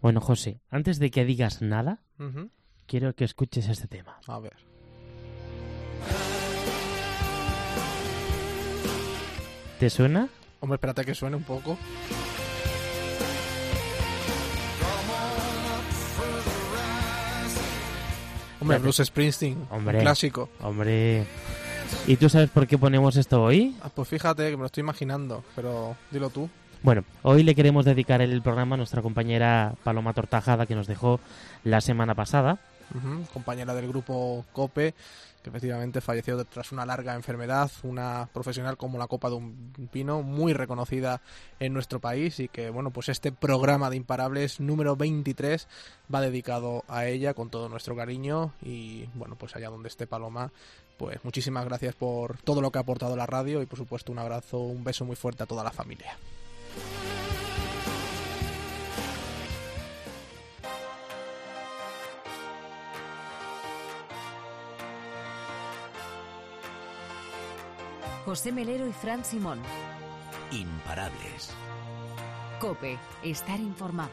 Bueno, José, antes de que digas nada, quiero que escuches este tema. A ver. ¿Te suena? Hombre, espérate que suene un poco. Hombre. Bruce Springsteen, Hombre. un clásico. Hombre. ¿Y tú sabes por qué ponemos esto hoy? Ah, Pues fíjate que me lo estoy imaginando, pero dilo tú. Bueno, hoy le queremos dedicar el programa a nuestra compañera Paloma Tortajada que nos dejó la semana pasada. Compañera del grupo COPE, que efectivamente falleció tras una larga enfermedad, una profesional como la copa de un pino, muy reconocida en nuestro país y que, bueno, pues este programa de Imparables número 23 va dedicado a ella con todo nuestro cariño y, bueno, pues allá donde esté Paloma, pues muchísimas gracias por todo lo que ha aportado la radio y, por supuesto, un abrazo, un beso muy fuerte a toda la familia. José Melero y Fran Simón. Imparables. Cope, estar informado.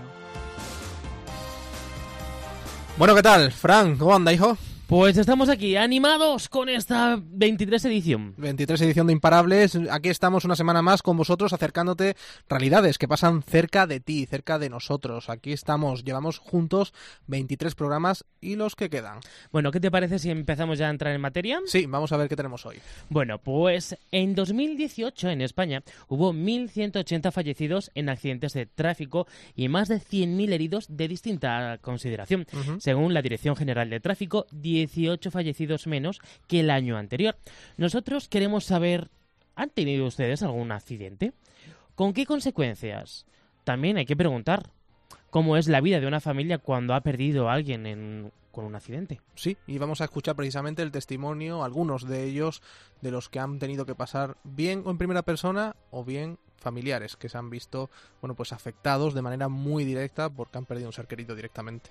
Bueno, ¿qué tal? Fran, ¿cómo anda, hijo? Pues estamos aquí, animados con esta 23 edición. 23 edición de Imparables. Aquí estamos una semana más con vosotros acercándote realidades que pasan cerca de ti, cerca de nosotros. Aquí estamos, llevamos juntos 23 programas y los que quedan. Bueno, ¿qué te parece si empezamos ya a entrar en materia? Sí, vamos a ver qué tenemos hoy. Bueno, pues en 2018 en España hubo 1.180 fallecidos en accidentes de tráfico y más de 100.000 heridos de distinta consideración. Según la Dirección General de Tráfico, 18 fallecidos menos que el año anterior. Nosotros queremos saber, ¿han tenido ustedes algún accidente? ¿Con qué consecuencias? También hay que preguntar, ¿cómo es la vida de una familia cuando ha perdido a alguien en- con un accidente? Sí, y vamos a escuchar precisamente el testimonio, algunos de ellos, de los que han tenido que pasar bien o en primera persona o bien familiares que se han visto, bueno, pues afectados de manera muy directa porque han perdido un ser querido directamente.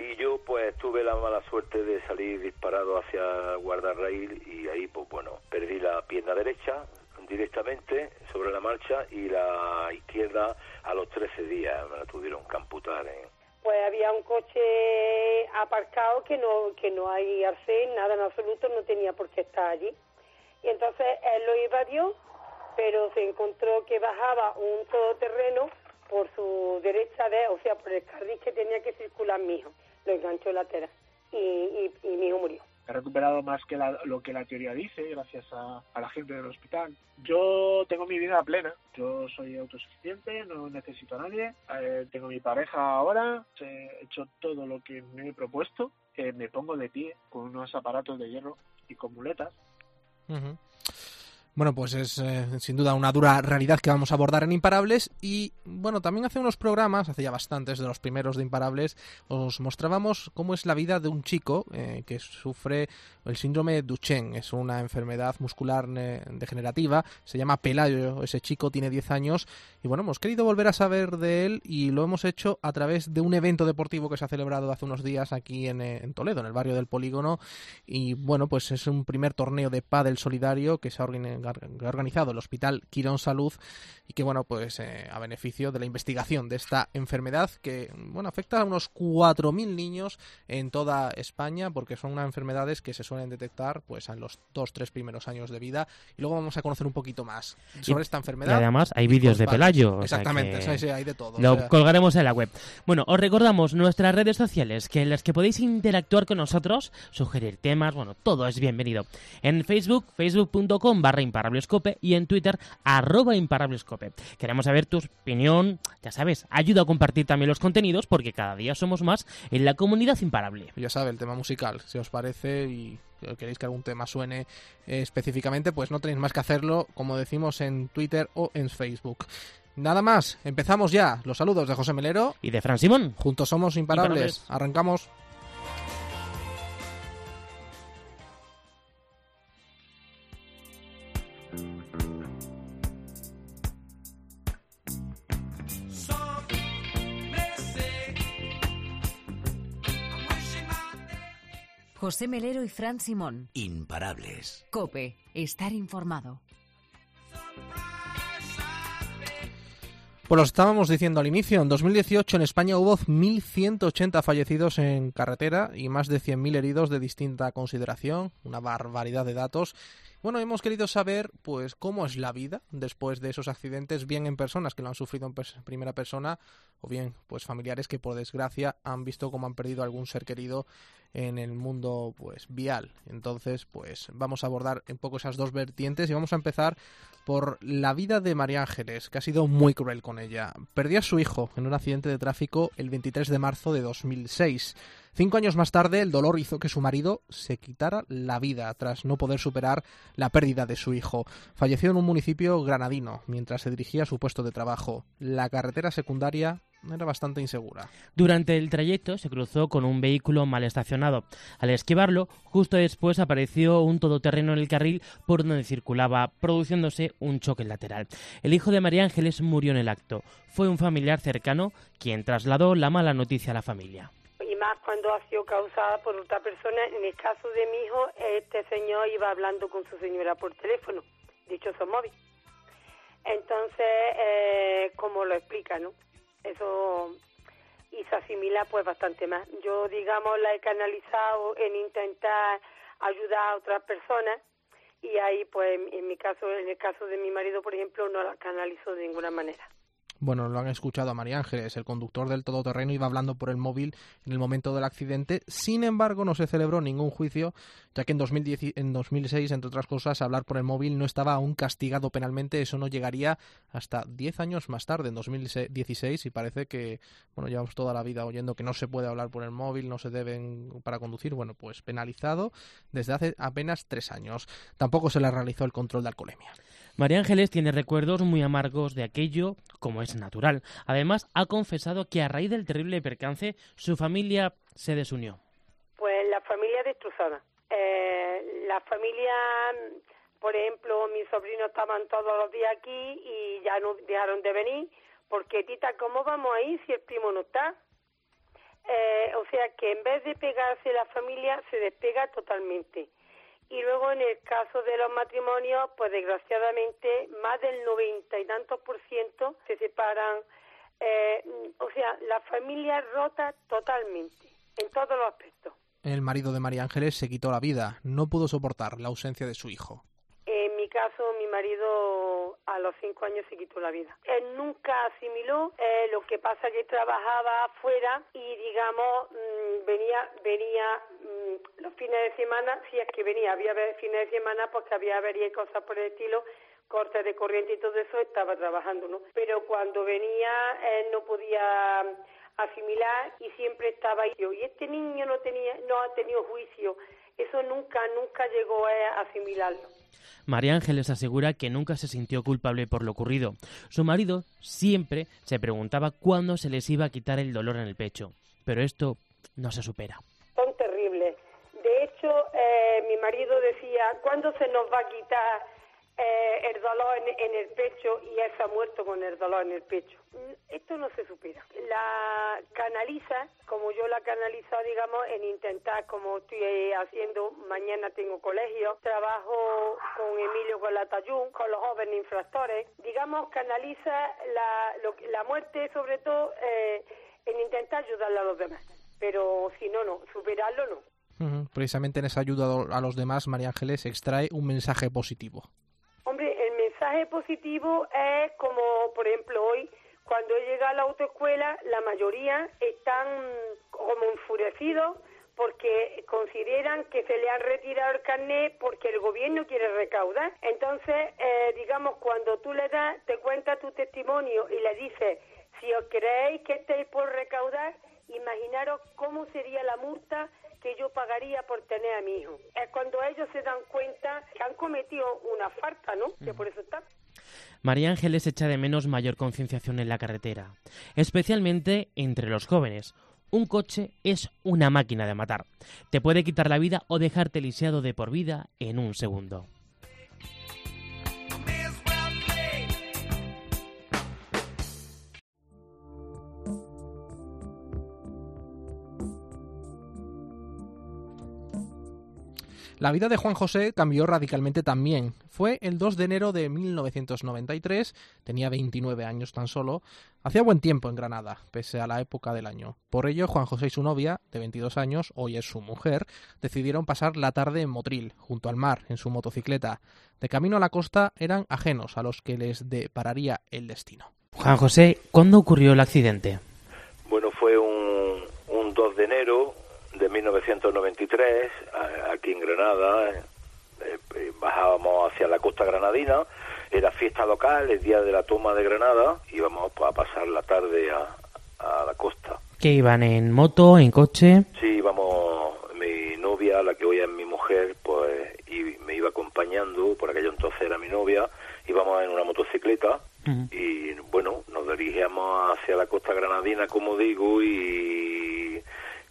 Y yo pues tuve la mala suerte de salir disparado hacia guardarraíl y ahí pues bueno, perdí la pierna derecha directamente sobre la marcha y la izquierda a los 13 días me la tuvieron que amputar en, pues había un coche aparcado que no que no hay arcén, nada en absoluto, no tenía por qué estar allí. Y entonces él lo evadió, pero se encontró que bajaba un todoterreno por su derecha, de, o sea, por el carril que tenía que circular mi hijo. Lo enganchó lateral y, y, y mi hijo murió. He recuperado más que la- lo que la teoría dice, gracias a, a la gente del hospital. Yo tengo mi vida plena. Yo soy autosuficiente, no necesito a nadie. Eh, tengo mi pareja ahora. He hecho todo lo que me he propuesto. Eh, me pongo de pie con unos aparatos de hierro y con muletas. Ujú. Bueno, pues es eh, sin duda una dura realidad que vamos a abordar en Imparables y bueno, también hace unos programas, hace ya bastantes de los primeros de Imparables, os mostrábamos cómo es la vida de un chico eh, que sufre el síndrome de Duchenne, es una enfermedad muscular degenerativa, se llama Pelayo, ese chico tiene 10 años y bueno, hemos querido volver a saber de él y lo hemos hecho a través de un evento deportivo que se ha celebrado hace unos días aquí en, eh, Toledo, en el barrio del Polígono y bueno, pues es un primer torneo de pádel solidario que se ha organi- que ha organizado el Hospital Quirón Salud y que bueno, pues eh, a beneficio de la investigación de esta enfermedad que bueno, afecta a unos 4.000 niños en toda España porque son unas enfermedades que se suelen detectar pues en los dos, tres primeros años de vida y luego vamos a conocer un poquito más sobre esta Y enfermedad. además hay y vídeos de. Pelayo. o sea Exactamente, que sí, sí, hay de todo. o Lo sea, colgaremos en la web. Bueno, os recordamos nuestras redes sociales, que en las que podéis interactuar con nosotros, sugerir temas, bueno, todo es bienvenido. En Facebook, facebook.com barra imparablescope y en Twitter, arroba imparablescope. Queremos saber tu opinión, ya sabes, ayuda a compartir también los contenidos porque cada día somos más en la comunidad imparable. ya sabe, el tema musical, si os parece y queréis que algún tema suene eh, específicamente, pues no tenéis más que hacerlo, como decimos en Twitter o en Facebook. Nada más, empezamos ya. Los saludos de José Melero. Y de Fran Simón. Juntos somos imparables. Imparables. Arrancamos. José Melero y Fran Simón. Imparables. Cope, estar informado. Pues lo estábamos diciendo al inicio, en 2018 en España hubo 1.180 fallecidos en carretera y más de 100.000 heridos de distinta consideración, una barbaridad de datos. Bueno, hemos querido saber pues cómo es la vida después de esos accidentes, bien en personas que lo han sufrido en primera persona o bien pues familiares que por desgracia han visto cómo han perdido algún ser querido en el mundo pues vial. Entonces, pues vamos a abordar un poco esas dos vertientes y vamos a empezar por la vida de María Ángeles, que ha sido muy cruel con ella. Perdió a su hijo en un accidente de tráfico el 23 de marzo de 2006. Cinco años más tarde, el dolor hizo que su marido se quitara la vida tras no poder superar la pérdida de su hijo. Falleció en un municipio granadino mientras se dirigía a su puesto de trabajo. La carretera secundaria era bastante insegura. Durante el trayecto se cruzó con un vehículo mal estacionado. Al esquivarlo, justo después apareció un todoterreno en el carril por donde circulaba, produciéndose un choque lateral. El hijo de María Ángeles murió en el acto. Fue un familiar cercano quien trasladó la mala noticia a la familia. Más cuando ha sido causada por otra persona. En el caso de mi hijo, este señor iba hablando con su señora por teléfono, dichoso móvil. Entonces, eh, como lo explica, ¿no? Eso y se asimila pues bastante más. Yo, digamos, la he canalizado en intentar ayudar a otras personas y ahí, pues, en mi caso, en el caso de mi marido, por ejemplo, no la canalizo de ninguna manera. Bueno, lo han escuchado a María Ángeles, el conductor del todoterreno iba hablando por el móvil en el momento del accidente. Sin embargo, no se celebró ningún juicio, ya que en, 2010, y- en 2006, entre otras cosas, hablar por el móvil no estaba aún castigado penalmente. Eso no llegaría hasta 10 años más tarde, en 2016, y parece que, bueno, llevamos toda la vida oyendo que no se puede hablar por el móvil, no se deben para conducir. Bueno, pues penalizado desde hace apenas tres años. Tampoco se le realizó el control de alcoholemia. María Ángeles tiene recuerdos muy amargos de aquello, como es natural. Además, ha confesado que a raíz del terrible percance su familia se desunió. Pues la familia destrozada. Eh, la familia, por ejemplo, mis sobrinos estaban todos los días aquí y ya no dejaron de venir porque, tita, ¿cómo vamos a ir si el primo no está? Eh, o sea que en vez de pegarse la familia, se despega totalmente. Y luego en el caso de los matrimonios, pues desgraciadamente más del noventa y tantos por ciento se separan. Eh, o sea, la familia rota totalmente, en todos los aspectos. El marido de María Ángeles se quitó la vida, no pudo soportar la ausencia de su hijo. Caso, mi marido a los cinco años se quitó la vida. Él nunca asimiló, eh, lo que pasa que trabajaba afuera y, digamos, mm, venía venía mm, los fines de semana, si es que venía, había fines de semana porque había avería y cosas por el estilo, cortes de corriente y todo eso, estaba trabajando, ¿no? Pero cuando venía, él no podía asimilar y siempre estaba ahí. Y este niño no tenía, no ha tenido juicio. Eso nunca, nunca llegó a asimilarlo. María Ángeles asegura que nunca se sintió culpable por lo ocurrido. Su marido siempre se preguntaba cuándo se les iba a quitar el dolor en el pecho. Pero esto no se supera. Son terribles. De hecho, eh, mi marido decía, ¿cuándo se nos va a quitar eh, el dolor en, el pecho? Y él se ha muerto con el dolor en el pecho. Mm, Esto no se supera. La canaliza, como yo la canalizo, digamos, en intentar, como estoy haciendo, mañana tengo colegio, trabajo con Emilio con la Tayún, con los jóvenes infractores, digamos, canaliza la, lo la muerte, sobre todo, eh, en intentar ayudarle a los demás. Pero si no, no, superarlo no. Precisamente en esa ayuda a los demás, María Ángeles extrae un mensaje positivo. Mensaje positivo es como, por ejemplo, hoy, cuando he llegado a la autoescuela, la mayoría están como enfurecidos porque consideran que se le han retirado el carnet porque el gobierno quiere recaudar. Entonces, eh, digamos, cuando tú le das, te cuenta tu testimonio y le dices, si os creéis que estáis por recaudar, imaginaros cómo sería la multa que yo pagaría por tener a mi hijo. Es cuando ellos se dan cuenta que han cometido una falta, ¿no? Que por eso está. María Ángeles echa de menos mayor concienciación en la carretera, especialmente entre los jóvenes. Un coche es una máquina de matar. Te puede quitar la vida o dejarte lisiado de por vida en un segundo. La vida de Juan José cambió radicalmente también. Fue el 2 de enero de 1993, tenía 29 años tan solo, hacía buen tiempo en Granada, pese a la época del año. Por ello, Juan José y su novia, de 22 años, hoy es su mujer, decidieron pasar la tarde en Motril, junto al mar, en su motocicleta. De camino a la costa eran ajenos a los que les depararía el destino. Juan José, ¿cuándo ocurrió el accidente? Bueno, fue un, un 2 de enero de 1993, a- aquí en Granada. eh, eh, bajábamos hacia la costa granadina, era fiesta local, el día de la toma de Granada, íbamos pues, a pasar la tarde a, a la costa. ¿Que iban en moto, en coche? Sí, íbamos, mi novia, la que hoy es mi mujer, pues y me iba acompañando, por aquello entonces era mi novia, íbamos en una motocicleta y bueno, nos dirigíamos hacia la costa granadina, como digo, y,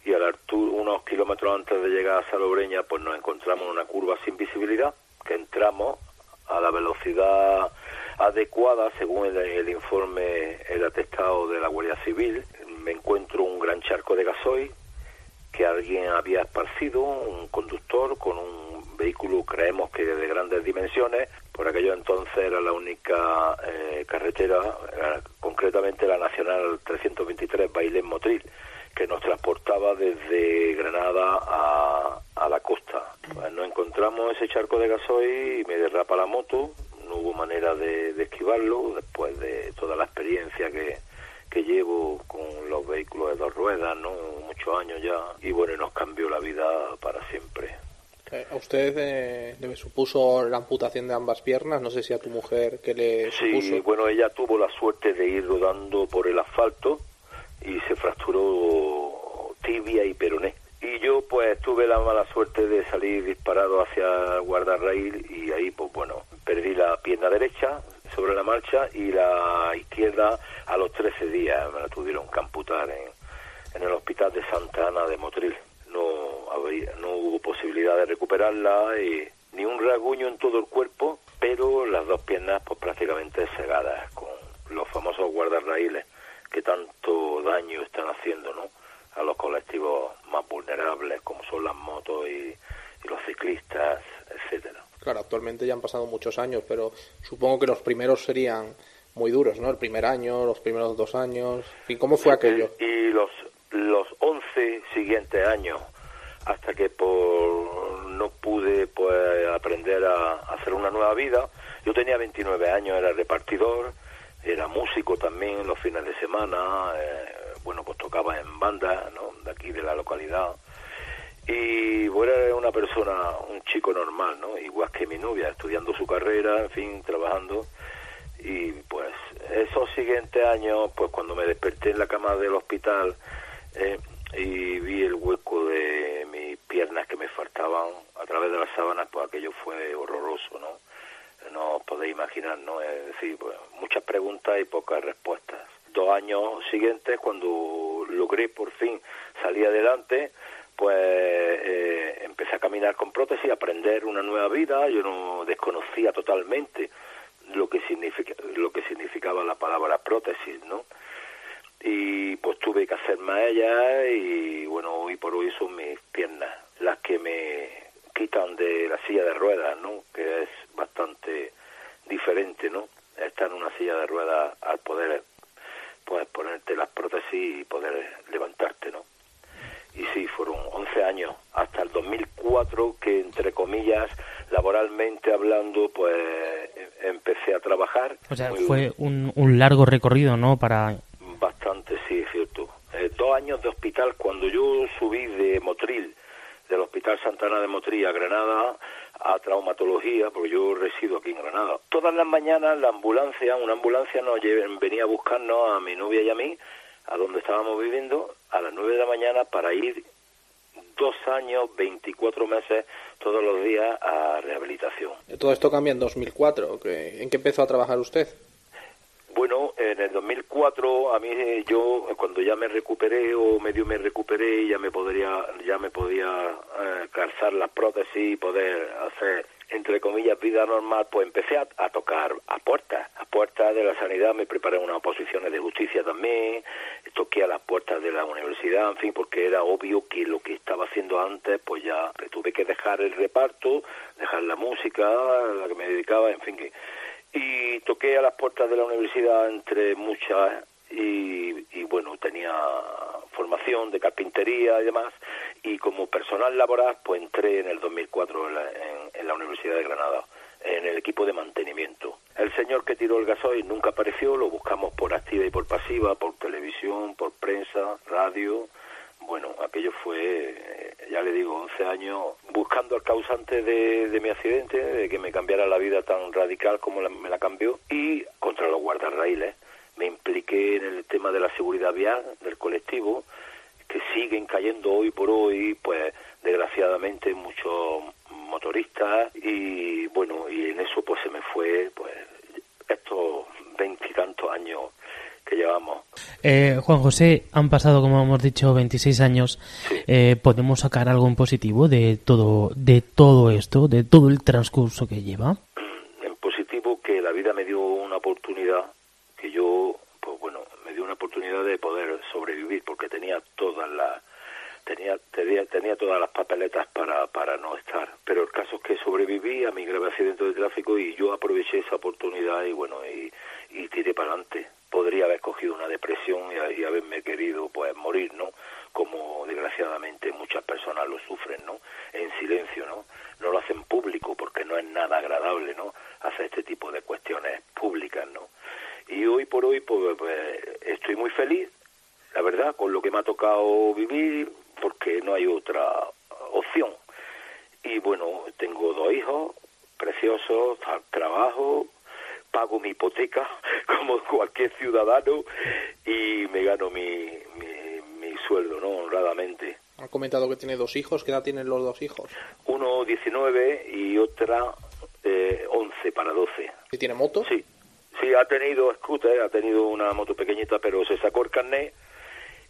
y a la altura, unos kilómetros antes de llegar a Salobreña, pues nos encontramos en una curva sin visibilidad, que entramos a la velocidad adecuada, según el, el informe, el atestado de la Guardia Civil. Me encuentro un gran charco de gasoil que alguien había esparcido, un conductor con un vehículo, creemos que de grandes dimensiones, por aquello entonces era la única eh, carretera, era concretamente la Nacional 323 Bailén Motril, que nos transportaba desde Granada a, a la costa. Pues nos encontramos ese charco de gasoil y me derrapa la moto, no hubo manera de, de esquivarlo después de toda la experiencia que, que llevo con los vehículos de dos ruedas, ¿no? Muchos años ya. Y bueno, nos cambió la vida para siempre. Eh, ¿A usted eh, le supuso la amputación de ambas piernas? No sé si a tu mujer que le Sí, supuso. bueno, ella tuvo la suerte de ir rodando por el asfalto y se fracturó tibia y peroné. Y yo pues tuve la mala suerte de salir disparado hacia guardarraíl y ahí pues bueno, perdí la pierna derecha sobre la marcha y la izquierda a los 13 días me la tuvieron que amputar en, en el hospital de Santa Ana de Motril. No, había, no hubo posibilidad de recuperarla y ni un rasguño en todo el cuerpo, pero las dos piernas pues prácticamente cegadas con los famosos guardarraíles que tanto daño están haciendo, ¿no? a los colectivos más vulnerables como son las motos y, y los ciclistas, etcétera. Claro, actualmente ya han pasado muchos años, pero supongo que los primeros serían muy duros, ¿no? El primer año, los primeros dos años. ¿Y cómo fue aquello? Y los los 11 siguientes años hasta que por no pude pues aprender a, a hacer una nueva vida. Yo tenía 29 años, era repartidor, era músico también los fines de semana, eh, bueno, pues tocaba en bandas, ¿no? De aquí de la localidad. Y bueno, era una persona, un chico normal, ¿no? Igual que mi novia, estudiando su carrera, en fin, trabajando. Y pues esos siguientes años, pues cuando me desperté en la cama del hospital eh, y vi el hueco de mis piernas que me faltaban a través de las sábanas, pues aquello fue horroroso, ¿no? Podéis imaginar, ¿no? Es decir, pues, muchas preguntas y pocas respuestas. Dos años siguientes, cuando logré por fin salir adelante, pues eh, empecé a caminar con prótesis, a aprender una nueva vida. Yo no desconocía totalmente lo que significa, lo que significaba la palabra prótesis, ¿no? Y pues tuve que hacer más ellas y bueno, hoy por hoy son mis piernas las que me quitan de la silla de ruedas, ¿no? Que es bastante diferente, ¿no? Estar en una silla de ruedas al poder pues ponerte las prótesis y poder levantarte, ¿no? Y sí, fueron 11 años, hasta el 2004 que, entre comillas, laboralmente hablando, pues em- empecé a trabajar. O sea, fue un, un largo recorrido, ¿no? Para... Bastante, sí, es cierto. Eh, dos años de hospital, cuando yo subí de Motril, del Hospital Santana de Motril a Granada, a traumatología, porque yo resido aquí en Granada. Todas las mañanas la ambulancia, una ambulancia nos venía a buscarnos a mi novia y a mí, a donde estábamos viviendo, a las nueve de la mañana para ir dos años, 24 meses, todos los días a rehabilitación. Todo esto cambia en 2004. ¿que- ¿En qué empezó a trabajar usted? Bueno, en el 2004 a mí eh, yo eh, cuando ya me recuperé o medio me recuperé ya me podría ya me podía eh, calzar las prótesis y poder hacer entre comillas, vida normal, pues empecé a, a tocar a puertas, a puertas de la sanidad, me preparé unas oposiciones de justicia también, toqué a las puertas de la universidad, en fin, porque era obvio que lo que estaba haciendo antes, pues ya tuve que dejar el reparto, dejar la música, a la que me dedicaba, en fin, que y toqué a las puertas de la universidad entre muchas y, y, bueno, tenía formación de carpintería y demás y como personal laboral pues entré en el 2004 en la, en, en la Universidad de Granada en el equipo de mantenimiento. El señor que tiró el gasoil nunca apareció, lo buscamos por activa y por pasiva, por televisión, por prensa, radio. Bueno, aquello fue, eh, ya le digo, 11 años buscando al causante de, mi accidente, de que me cambiara la vida tan radical como la, me la cambió, y contra los guardarraíles. Me impliqué en el tema de la seguridad vial del colectivo, que siguen cayendo hoy por hoy, pues desgraciadamente muchos motoristas y bueno, y en eso pues se me fue pues estos veintitantos años llevamos. Eh, Juan José, han pasado, como hemos dicho, 26 años. Sí. Eh, ¿Podemos sacar algo en positivo de todo, de todo esto, de todo el transcurso que lleva? En positivo que la vida me dio una oportunidad que yo, pues bueno, me dio una oportunidad de poder sobrevivir porque tenía todas las tenía, tenía, tenía todas las papeletas para, para no estar. Pero el caso es que sobreviví a mi grave accidente de tráfico y yo aproveché esa oportunidad y bueno, y, y tiré para adelante. Podría haber cogido una depresión y, y, haberme querido pues morir, ¿no? Como desgraciadamente muchas personas lo sufren, ¿no? En silencio, ¿no? No lo hacen público porque no es nada agradable, ¿no? Hacer este tipo de cuestiones públicas, ¿no? Y hoy por hoy pues, pues estoy muy feliz, la verdad, con lo que me ha tocado vivir, porque no hay otra opción. Y bueno, tengo dos hijos preciosos, trabajo, pago mi hipoteca como cualquier ciudadano y me gano mi, mi, mi sueldo, ¿no? Honradamente. Ha comentado que tiene dos hijos. ¿Qué edad tienen los dos hijos? Uno 19 y otra eh, 11 para 12. ¿Y tiene moto? Sí, sí, ha tenido scooter, ha tenido una moto pequeñita, pero se sacó el carnet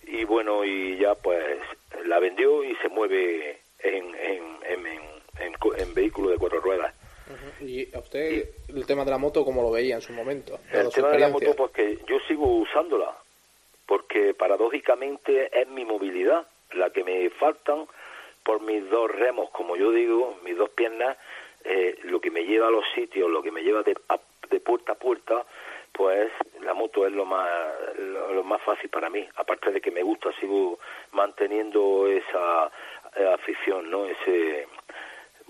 y bueno, y ya pues la vendió y se mueve en, en, en, en, en vehículo de cuatro ruedas. Uh -huh. ¿Y a usted y, el tema de la moto cómo lo veía en su momento? El tema de la moto, porque yo sigo usándola, porque paradójicamente es mi movilidad la que me faltan por mis dos remos, como yo digo, mis dos piernas, eh, lo que me lleva a los sitios, lo que me lleva de, a, de puerta a puerta, pues la moto es lo más lo, lo, más fácil para mí aparte de que me gusta sigo manteniendo esa eh, afición no ese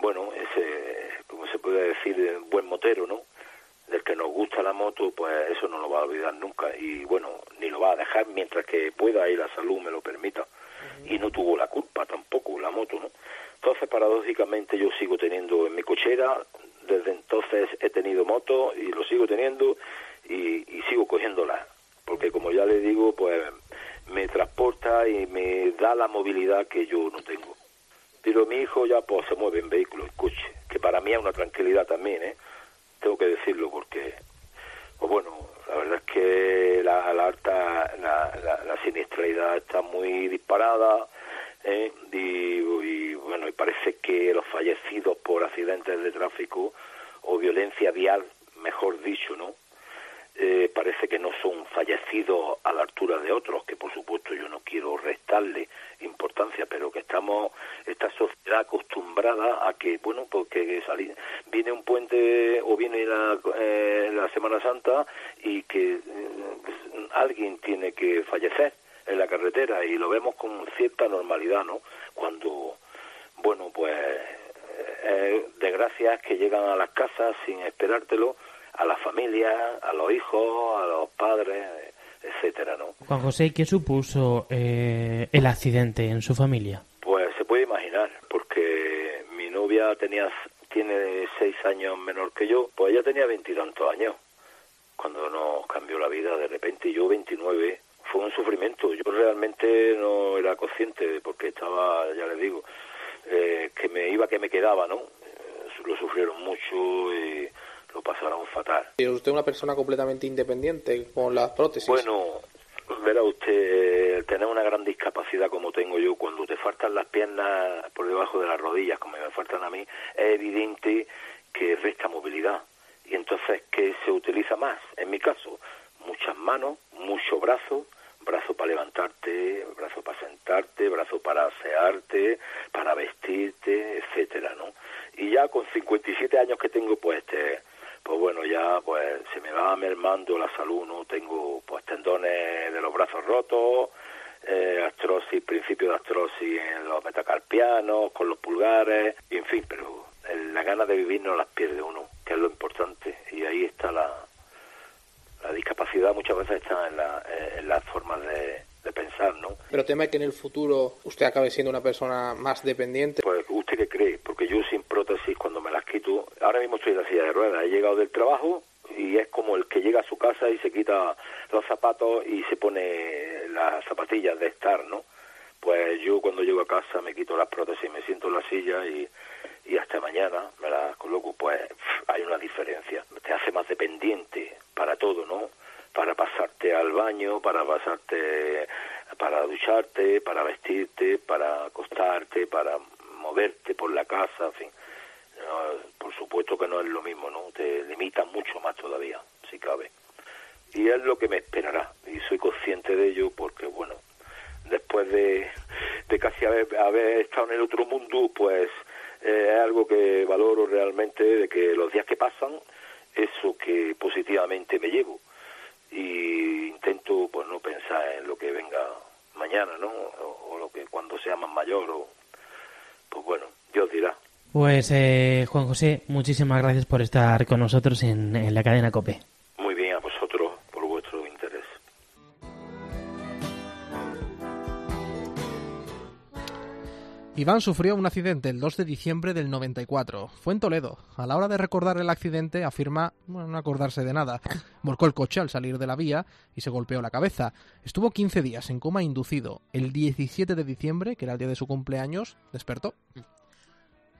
bueno ese como se puede decir buen motero no del que nos gusta la moto pues eso no lo va a olvidar nunca y bueno ni lo va a dejar mientras que pueda y la salud me lo permita uh -huh. y no tuvo la culpa tampoco la moto no entonces paradójicamente yo sigo teniendo en mi cochera desde entonces he tenido moto y lo sigo teniendo y, y, sigo cogiéndola, porque como ya le digo, pues me transporta y me da la movilidad que yo no tengo. Pero mi hijo ya pues se mueve en vehículo, en coche, que para mí es una tranquilidad también, ¿eh? Tengo que decirlo porque, pues bueno, la verdad es que la, alta, la, la, la, siniestralidad está muy disparada, ¿eh? y, y bueno, y parece que los fallecidos por accidentes de tráfico o violencia vial, mejor dicho, ¿no? Eh, parece que no son fallecidos a la altura de otros, que por supuesto yo no quiero restarle importancia, pero que estamos, esta sociedad acostumbrada a que, bueno, porque salir, viene un puente o viene la, eh, la Semana Santa y que eh, alguien tiene que fallecer en la carretera y lo vemos con cierta normalidad, ¿no? Cuando, bueno, pues eh, desgracias que llegan a las casas sin esperártelo, a la familia, a los hijos, a los padres, etcétera, ¿no? Juan José, ¿qué supuso eh, el accidente en su familia? Pues se puede imaginar, porque mi novia tenía tiene seis años menor que yo, pues ella tenía veintitantos años cuando nos cambió la vida de repente, yo 29, fue un sufrimiento. Yo realmente no era consciente porque estaba, ya le digo, eh, que me iba, que me quedaba, ¿no? Eh, lo sufrieron mucho y lo pasaron fatal. ¿Y usted una persona completamente independiente con las prótesis? Bueno, verá usted, tener una gran discapacidad como tengo yo, cuando te faltan las piernas por debajo de las rodillas, como me faltan a mí, es evidente que resta movilidad. Y entonces, ¿qué se utiliza más? En mi caso, muchas manos, mucho brazo, brazo para levantarte, brazo para sentarte, brazo para asearte, para vestirte, etcétera, ¿no? Y ya con 57 años que tengo, pues, este, pues bueno, ya pues se me va mermando la salud, ¿no? Tengo pues tendones de los brazos rotos, eh, astrosis, principio de astrosis en los metacarpianos, con los pulgares, en fin, pero la gana de vivir no las pierde uno, que es lo importante, y ahí está la, la discapacidad muchas veces está en, la, en las formas de, de pensar, ¿no? Pero teme que en el futuro usted acabe siendo una persona más dependiente. Pues usted qué cree, porque yo sin prótesis cuando me las quito, mismo estoy en la silla de ruedas, he llegado del trabajo y es como el que llega a su casa y se quita los zapatos y se pone las zapatillas de estar, ¿no? Pues yo cuando llego a casa me quito las prótesis, me siento en la silla y, y hasta mañana me las coloco, pues hay una diferencia. Te hace más dependiente para todo, ¿no? Para pasarte al baño, para pasarte, para ducharte, para vestirte, para acostarte, para moverte por la casa, en fin. Por supuesto que no es lo mismo, ¿no? Te limita mucho más todavía, si cabe. Y es lo que me esperará, y soy consciente de ello porque, bueno, después de, de casi haber, haber estado en el otro mundo, pues eh, es algo que valoro realmente de que los días que pasan, eso que positivamente me llevo. Y intento pues no pensar en lo que venga mañana, ¿no? O, lo que cuando sea más mayor, o pues bueno, Dios dirá. Pues eh, Juan José, muchísimas gracias por estar con nosotros en, en la cadena COPE. Muy bien, a vosotros por vuestro interés. Iván sufrió un accidente el 2 de diciembre del 94. Fue en Toledo. A la hora de recordar el accidente afirma bueno, no acordarse de nada. Volcó el coche al salir de la vía y se golpeó la cabeza. Estuvo 15 días en coma inducido. El 17 de diciembre, que era el día de su cumpleaños, despertó.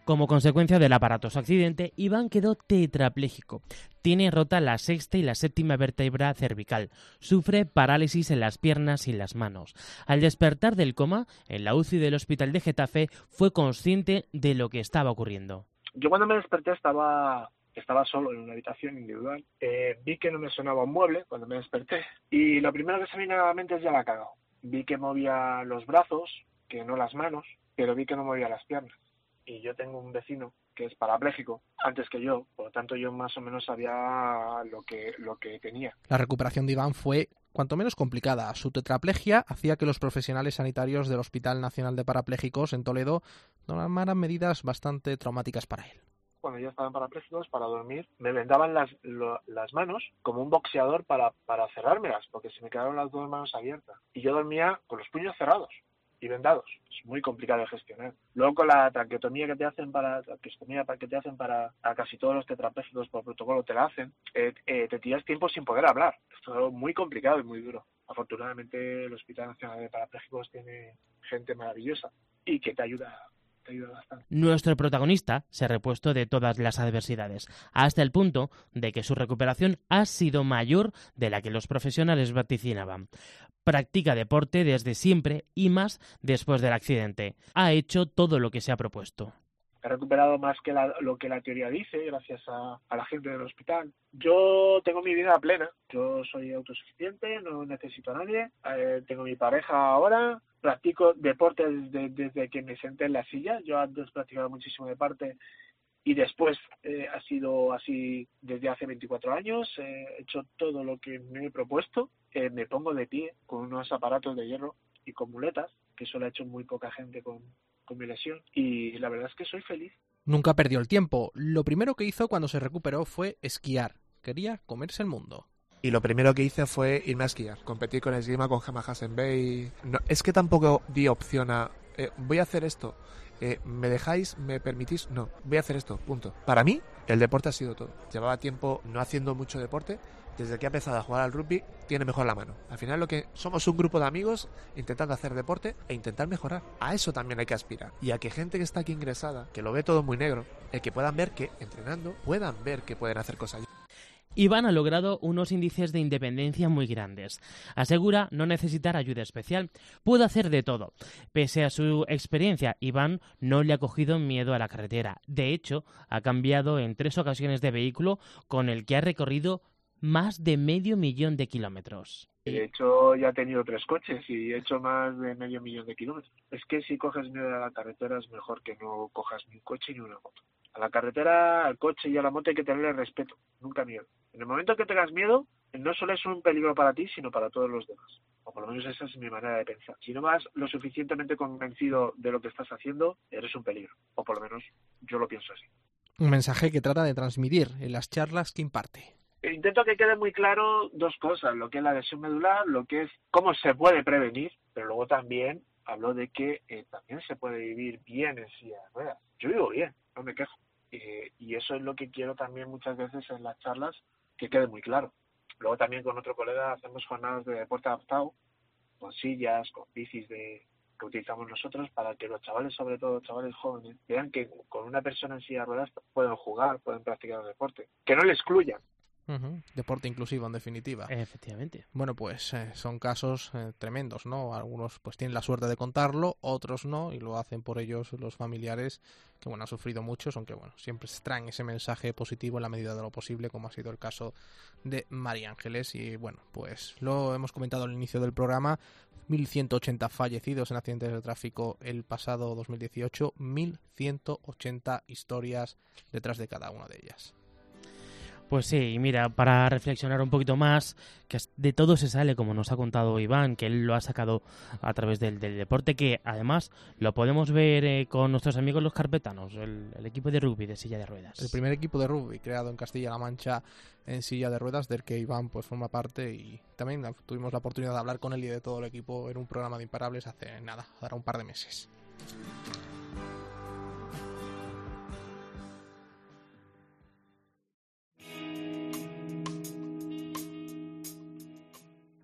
Como consecuencia del aparatoso accidente, Iván quedó tetrapléjico. Tiene rota la sexta y la séptima vértebra cervical. Sufre parálisis en las piernas y las manos. Al despertar del coma, en la UCI del hospital de Getafe, fue consciente de lo que estaba ocurriendo. Yo cuando me desperté estaba estaba solo en una habitación individual. Eh, vi que no me sonaba un mueble cuando me desperté. Y lo primero que se me vino a la mente es ya la cagado. Vi que movía los brazos, que no las manos, pero vi que no movía las piernas y yo tengo un vecino que es parapléjico antes que yo, por lo tanto yo más o menos sabía lo que, lo que tenía. La recuperación de Iván fue cuanto menos complicada. Su tetraplegia hacía que los profesionales sanitarios del Hospital Nacional de Parapléjicos en Toledo tomaran medidas bastante traumáticas para él. Cuando yo estaba en parapléjicos, para dormir, me vendaban las, lo, las manos como un boxeador para, para cerrármelas, porque se me quedaron las dos manos abiertas. Y yo dormía con los puños cerrados y vendados. Es muy complicado de gestionar. Luego con la traqueotomía que te hacen para traqueostomía que te hacen para a casi todos los tetrapléjicos por protocolo te la hacen, eh, eh, te tiras tiempo sin poder hablar. Es todo muy complicado y muy duro. Afortunadamente el Hospital Nacional de Parapléjicos tiene gente maravillosa y que te ayuda nuestro protagonista se ha repuesto de todas las adversidades, hasta el punto de que su recuperación ha sido mayor de la que los profesionales vaticinaban. Practica deporte desde siempre y más después del accidente. Ha hecho todo lo que se ha propuesto he recuperado más que lo que la teoría dice, gracias a, la gente del hospital. Yo tengo mi vida plena, yo soy autosuficiente, no necesito a nadie, eh, tengo mi pareja ahora, practico deporte desde, desde, que me senté en la silla, yo antes practicaba muchísimo deporte y después eh, ha sido así desde hace 24 años, he hecho todo lo que me he propuesto, eh, me pongo de pie con unos aparatos de hierro y con muletas, que eso lo ha hecho muy poca gente con, con mi lesión y la verdad es que soy feliz. Nunca perdió el tiempo. Lo primero que hizo cuando se recuperó fue esquiar. Quería comerse el mundo. Y lo primero que hice fue irme a esquiar, competir con esgrima con Gemma Bay. No, es que tampoco di opción a eh, voy a hacer esto. Eh, ¿Me dejáis? ¿Me permitís? No, voy a hacer esto, punto. Para mí, el deporte ha sido todo. Llevaba tiempo no haciendo mucho deporte desde que ha empezado a jugar al rugby, tiene mejor la mano. Al final lo que somos un grupo de amigos intentando hacer deporte e intentar mejorar. A eso también hay que aspirar. Y a que gente que está aquí ingresada, que lo ve todo muy negro, el que puedan ver que entrenando, puedan ver que pueden hacer cosas. Iván ha logrado unos índices de independencia muy grandes. Asegura no necesitar ayuda especial. Puede hacer de todo. Pese a su experiencia, Iván no le ha cogido miedo a la carretera. De hecho, ha cambiado en tres ocasiones de vehículo con el que ha recorrido más de medio millón de kilómetros. De hecho, ya he tenido tres coches y he hecho más de medio millón de kilómetros. Es que si coges miedo a la carretera es mejor que no cojas ni un coche ni una moto. A la carretera, al coche y a la moto hay que tenerle respeto, nunca miedo. En el momento que tengas miedo, no solo es un peligro para ti, sino para todos los demás. O por lo menos esa es mi manera de pensar. Si no vas lo suficientemente convencido de lo que estás haciendo, eres un peligro. O por lo menos yo lo pienso así. Un mensaje que trata de transmitir en las charlas que imparte. Intento que quede muy claro dos cosas, lo que es la lesión medular, lo que es cómo se puede prevenir, pero luego también hablo de que eh, también se puede vivir bien en silla de ruedas. Yo vivo bien, no me quejo. Eh, y eso es lo que quiero también muchas veces en las charlas, que quede muy claro. Luego también con otro colega hacemos jornadas de deporte adaptado, con sillas, con bicis de, que utilizamos nosotros para que los chavales, sobre todo los chavales jóvenes, vean que con una persona en silla de ruedas pueden jugar, pueden practicar el deporte, que no le excluyan, Deporte inclusivo, en definitiva. Efectivamente. Bueno, pues eh, son casos eh, tremendos, ¿no? Algunos pues tienen la suerte de contarlo, otros no, y lo hacen por ellos los familiares que, bueno, han sufrido muchos, aunque, bueno, siempre traen ese mensaje positivo en la medida de lo posible, como ha sido el caso de María Ángeles. Y, bueno, pues lo hemos comentado al inicio del programa, 1.180 fallecidos en accidentes de tráfico el pasado 2018, 1.180 historias detrás de cada una de ellas. Pues sí, y mira, para reflexionar un poquito más, que de todo se sale, como nos ha contado Iván, que él lo ha sacado a través del, del deporte, que además lo podemos ver eh, con nuestros amigos los carpetanos, el, el equipo de rugby de silla de ruedas. El primer equipo de rugby creado en Castilla-La Mancha en silla de ruedas, del que Iván pues forma parte y también tuvimos la oportunidad de hablar con él y de todo el equipo en un programa de Imparables hace nada, ahora un par de meses.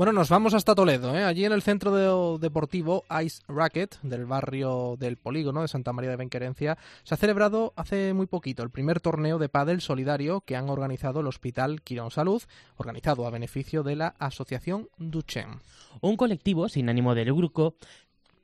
Bueno, nos vamos hasta Toledo, ¿eh? allí en el centro de- deportivo Ice Racket del barrio del Polígono de Santa María de Benquerencia se ha celebrado hace muy poquito el primer torneo de pádel solidario que han organizado el Hospital Quirón Salud, organizado a beneficio de la Asociación Duchen. Un colectivo sin ánimo de lucro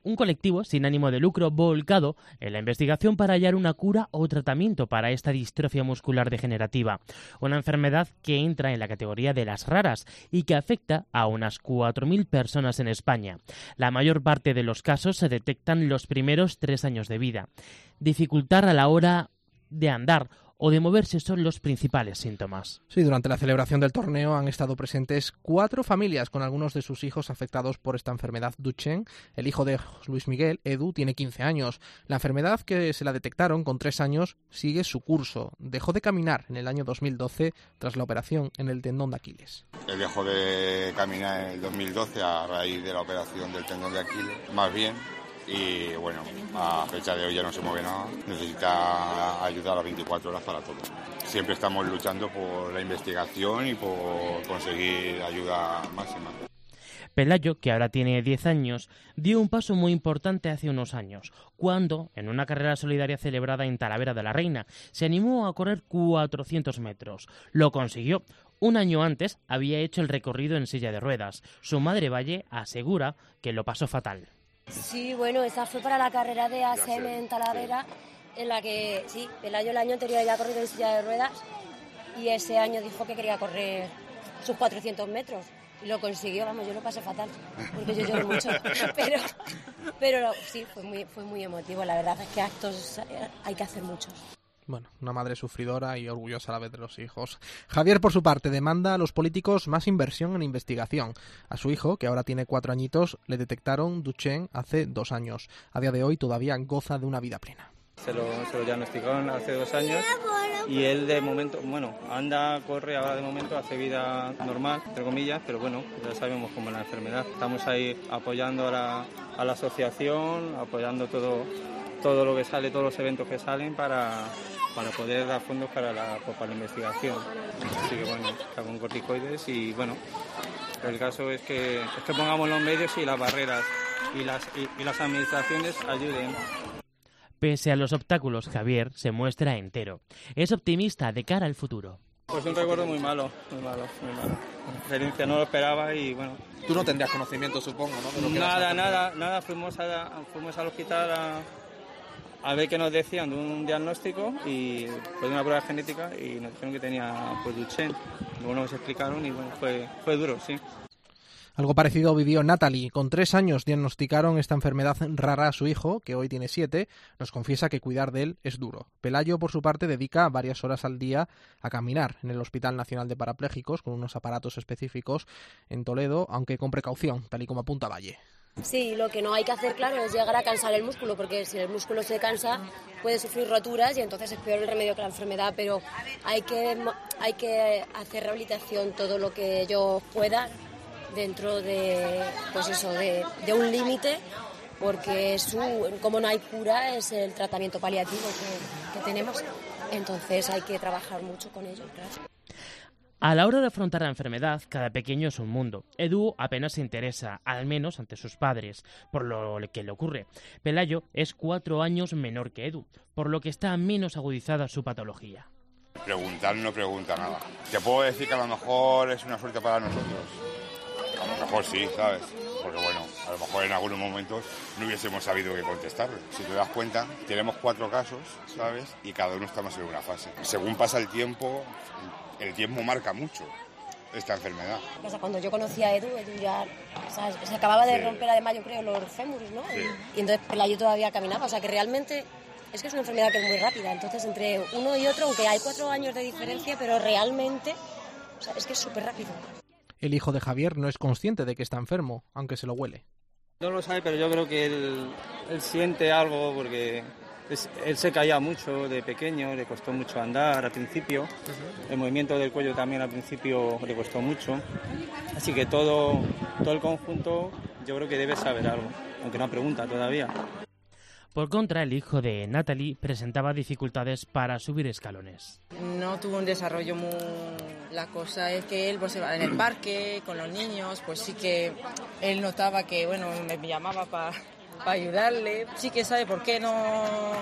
un colectivo sin ánimo de lucro volcado en la investigación para hallar una cura o tratamiento para esta distrofia muscular degenerativa, una enfermedad que entra en la categoría de las raras y que afecta a unas 4.000 personas en España. La mayor parte de los casos se detectan los primeros tres años de vida. Dificultar a la hora de andar o de moverse son los principales síntomas. Sí, durante la celebración del torneo han estado presentes cuatro familias con algunos de sus hijos afectados por esta enfermedad Duchenne. El hijo de Luis Miguel, Edu, tiene 15 años. La enfermedad que se la detectaron con 3 años sigue su curso. Dejó de caminar en el año 2012 tras la operación en el tendón de Aquiles. Él dejó de caminar en el 2012 a raíz de la operación del tendón de Aquiles, más bien. Y bueno, a fecha de hoy ya no se mueve nada. Necesita ayuda a las 24 horas para todo. Siempre estamos luchando por la investigación y por conseguir ayuda máxima. Pelayo, que ahora tiene 10 años, dio un paso muy importante hace unos años, cuando, en una carrera solidaria celebrada en Talavera de la Reina, se animó a correr 400 metros. Lo consiguió. Un año antes había hecho el recorrido en silla de ruedas. Su madre Valle asegura que lo pasó fatal. Sí, bueno, esa fue para la carrera de ASM en Talavera, en la que, sí, Pelayo el año anterior había corrido en silla de ruedas y ese año dijo que quería correr sus 400 metros. Y lo consiguió, vamos, yo lo pasé fatal, porque yo lloro mucho. Pero, pero sí, fue muy, fue muy emotivo. La verdad es que actos eh, hay que hacer muchos. Bueno, una madre sufridora y orgullosa a la vez de los hijos. Javier, por su parte, demanda a los políticos más inversión en investigación. A su hijo, que ahora tiene cuatro añitos, le detectaron Duchenne hace dos años. A día de hoy todavía goza de una vida plena. Se lo, se lo diagnosticaron hace dos años y él de momento, bueno, anda, corre, ahora de momento hace vida normal, entre comillas, pero bueno, ya sabemos cómo es la enfermedad. Estamos ahí apoyando a la, a la asociación, apoyando todo, todo lo que sale, todos los eventos que salen para, para poder dar fondos para la, pues, para la investigación. Así que bueno, está con corticoides y bueno, el caso es que, es que pongamos los medios y las barreras y las, y, y las administraciones ayuden. Pese a los obstáculos, Javier se muestra entero. Es optimista de cara al futuro. Pues un recuerdo muy malo, muy malo, muy malo. Experiencia no lo esperaba y bueno. Tú no tendrías conocimiento, supongo, ¿no? De lo que Nada, nada, nada. Fuimos, a, fuimos al hospital a, a ver qué nos decían de un diagnóstico y pues de una prueba genética y nos dijeron que tenía pues Duchenne. Luego nos explicaron y bueno, fue, duro, sí. Algo parecido vivió Natalie. Con tres años diagnosticaron esta enfermedad rara a su hijo, que hoy tiene siete. Nos confiesa que cuidar de él es duro. Pelayo, por su parte, dedica varias horas al día a caminar en el Hospital Nacional de Parapléjicos con unos aparatos específicos en Toledo, aunque con precaución, tal y como apunta Valle. Sí, lo que no hay que hacer, claro, es llegar a cansar el músculo, porque si el músculo se cansa puede sufrir roturas y entonces es peor el remedio que la enfermedad, pero hay que, hay que hacer rehabilitación todo lo que yo pueda dentro de, pues eso, de, de un límite, porque su, como no hay cura, es el tratamiento paliativo que, que tenemos, entonces hay que trabajar mucho con ello, claro. A la hora de afrontar la enfermedad, cada pequeño es un mundo. Edu apenas se interesa, al menos ante sus padres, por lo que le ocurre. Pelayo es cuatro años menor que Edu, por lo que está menos agudizada su patología. Preguntar no pregunta nada. Te puedo decir que a lo mejor es una suerte para nosotros. A lo mejor sí, ¿sabes? Porque bueno, a lo mejor en algunos momentos no hubiésemos sabido qué contestarle. Si te das cuenta, tenemos cuatro casos, ¿sabes? Y cada uno estamos en una fase. Según pasa el tiempo, el tiempo marca mucho esta enfermedad. O sea, cuando yo conocí a Edu, Edu ya o sea, se acababa de Sí. romper además, yo creo, los fémures, ¿no? Sí. Y entonces Pelayo todavía caminaba, o sea que realmente es que es una enfermedad que es muy rápida. Entonces, entre uno y otro, aunque hay cuatro años de diferencia, pero realmente, o sea, es que es súper rápido. El hijo de Javier no es consciente de que está enfermo, aunque se lo huele. No lo sabe, pero yo creo que él, él siente algo porque él se caía mucho de pequeño, le costó mucho andar al principio. El movimiento del cuello también al principio le costó mucho. Así que todo, todo el conjunto yo creo que debe saber algo, aunque no pregunta todavía. Por contra, el hijo de Natalie presentaba dificultades para subir escalones. No tuvo un desarrollo muy... La cosa es que él pues, se va en el parque con los niños, pues sí que él notaba que, bueno, me llamaba para ayudarle. Sí que sabe por qué no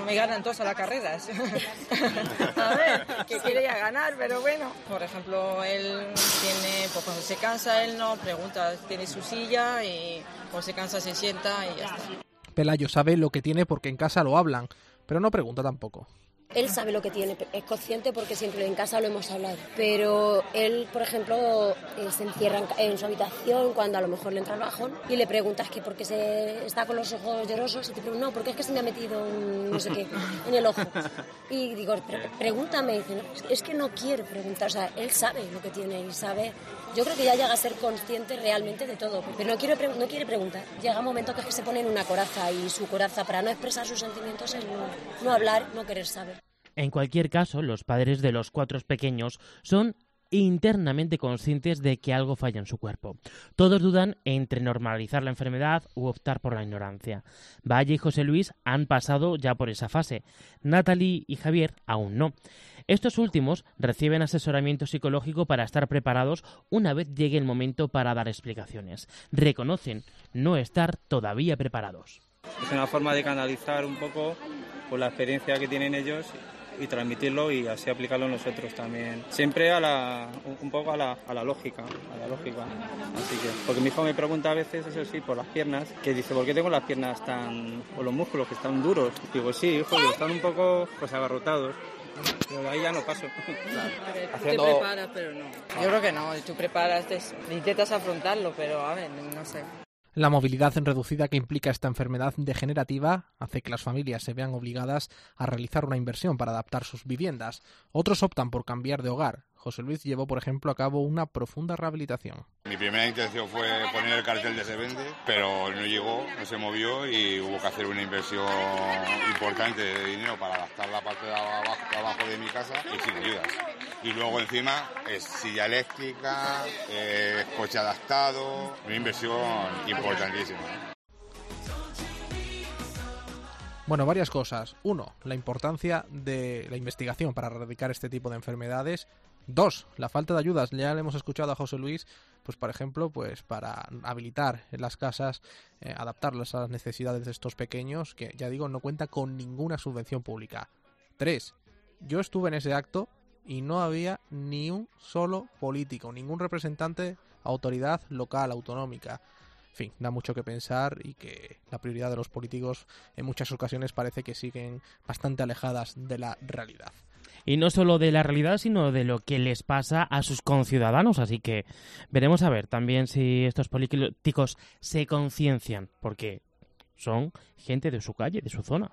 me ganan todas las carreras. a ver, que quiere ya ganar, pero bueno. Por ejemplo, él tiene, pues cuando se cansa, él no pregunta, tiene su silla y cuando se cansa se sienta y ya está. Pelayo sabe lo que tiene porque en casa lo hablan, pero no pregunta tampoco. Él sabe lo que tiene, es consciente porque siempre en casa lo hemos hablado. Pero él, por ejemplo, eh, se encierra en, su habitación cuando a lo mejor le entra el bajón y le preguntas que por qué se está con los ojos llorosos y te pregunta, no, porque es que se me ha metido un no sé qué en el ojo. Y digo, "Pero pregúntame, y dice, "No, es que no quiere preguntar, o sea, él sabe lo que tiene y sabe. Yo creo que ya llega a ser consciente realmente de todo, pero no quiere, preguntar. Llega un momento que que se pone en una coraza y su coraza para no expresar sus sentimientos es no, no hablar, no querer saber. En cualquier caso, los padres de los cuatro pequeños son internamente conscientes de que algo falla en su cuerpo. Todos dudan entre normalizar la enfermedad u optar por la ignorancia. Valle y José Luis han pasado ya por esa fase. Natalie y Javier aún no. Estos últimos reciben asesoramiento psicológico para estar preparados una vez llegue el momento para dar explicaciones. Reconocen no estar todavía preparados. Es una forma de canalizar un poco por la experiencia que tienen ellos y transmitirlo y así aplicarlo nosotros también. Siempre a la, un- poco a la, a la lógica, a la lógica. Así que, porque mi hijo me pregunta a veces, eso sí, por las piernas, que dice, ¿por qué tengo las piernas tan, o los músculos que están duros? Digo, sí, hijo, están un poco pues agarrotados. Pero ahí ya no paso. Tú te preparas, pero no. Yo creo que no, tú preparas, te- intentas afrontarlo, pero a ver, no sé. La movilidad reducida que implica esta enfermedad degenerativa hace que las familias se vean obligadas a realizar una inversión para adaptar sus viviendas. Otros optan por cambiar de hogar. José Luis llevó, por ejemplo, a cabo una profunda rehabilitación. Mi primera intención fue poner el cartel de se vende, pero no llegó, no se movió y hubo que hacer una inversión importante de dinero para adaptar la parte de abajo, de abajo de mi casa y sin ayudas. Y luego encima es silla eléctrica, eh, coche adaptado, una inversión importantísima. Bueno, varias cosas. Uno, la importancia de la investigación para erradicar este tipo de enfermedades. Dos, la falta de ayudas. Ya le hemos escuchado a José Luis, pues por ejemplo, pues para habilitar las casas, eh, adaptarlas a las necesidades de estos pequeños, que ya digo, no cuenta con ninguna subvención pública. Tres, yo estuve en ese acto y no había ni un solo político, ningún representante, autoridad local, autonómica. En fin, da mucho que pensar y que la prioridad de los políticos en muchas ocasiones parece que siguen bastante alejadas de la realidad. Y no solo de la realidad, sino de lo que les pasa a sus conciudadanos. Así que veremos a ver también si estos políticos se conciencian, porque son gente de su calle, de su zona.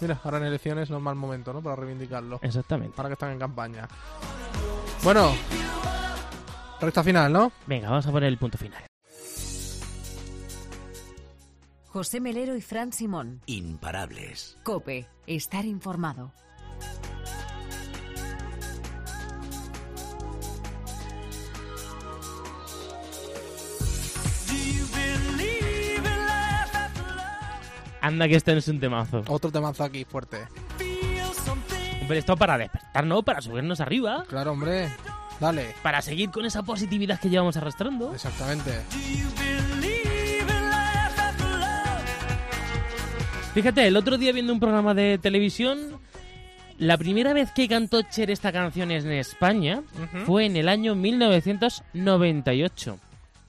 Mira, ahora en elecciones no es mal momento, ¿no? Para reivindicarlo. Exactamente. Ahora que están en campaña. Bueno, recta final, ¿no? Venga, vamos a poner el punto final. José Melero y Fran Simón. Imparables. Cope, estar informado. Anda que este no es un temazo. Otro temazo aquí fuerte. Hombre, esto para despertar, ¿no? Para subirnos arriba. Claro, hombre. Dale. Para seguir con esa positividad que llevamos arrastrando. Exactamente. Fíjate, el otro día viendo un programa de televisión, la primera vez que cantó Cher esta canción en España fue en el año 1998.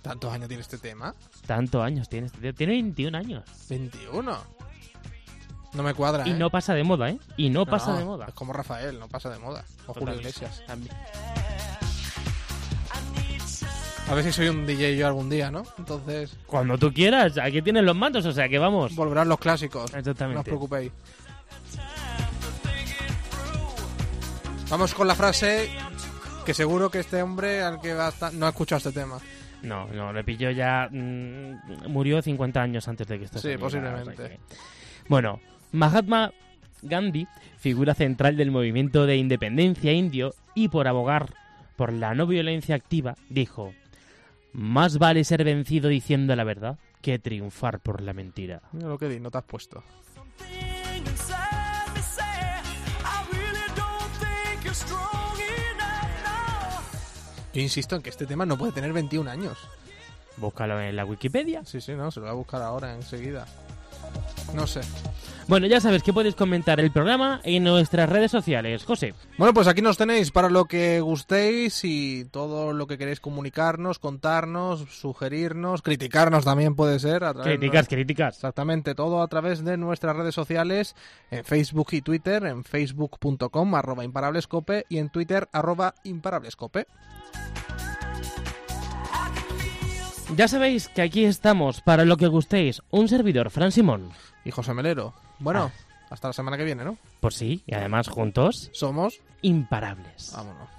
¿Tantos años tiene este tema? Tantos años tiene este tío. Tiene 21 años. 21. No me cuadra, Y ¿eh? no pasa de moda, ¿eh? Y no, pasa de moda. Es como Rafael, no pasa de moda. O Julio. Iglesias. También. A ver si soy un DJ yo algún día, ¿no? Entonces, Cuando tú quieras, aquí tienes los mandos, o sea que vamos. volverán los clásicos. No os Exactamente. preocupéis. Vamos con la frase que seguro que este hombre al que va a estar- no ha escuchado este tema. No, no, le pilló ya. mm, murió 50 años antes de que esto Sí, saliera, posiblemente. o sea que- Bueno, Mahatma Gandhi, figura central del movimiento de independencia indio y por abogar por la no violencia activa, dijo: Más vale ser vencido diciendo la verdad que triunfar por la mentira. Mira lo que di, no te has puesto. Yo insisto en que este tema no puede tener 21 años. Búscalo en la Wikipedia. Sí, sí, no, se lo voy a buscar ahora, enseguida. No sé. Bueno, ya sabes que puedes comentar el programa en nuestras redes sociales. José, Bueno, pues aquí nos tenéis para lo que gustéis y todo lo que queréis comunicarnos, contarnos, sugerirnos, criticarnos también puede ser. A través críticas, de- críticas. Exactamente, todo a través de nuestras redes sociales, en Facebook y Twitter, en facebook.com arroba imparablescope y en Twitter arroba imparablescope. Ya sabéis que aquí estamos para lo que gustéis. Un servidor, Fran Simón. Y José Melero. Bueno, hasta la semana que viene, ¿no? Pues sí, y además juntos, Somos... imparables. Vámonos.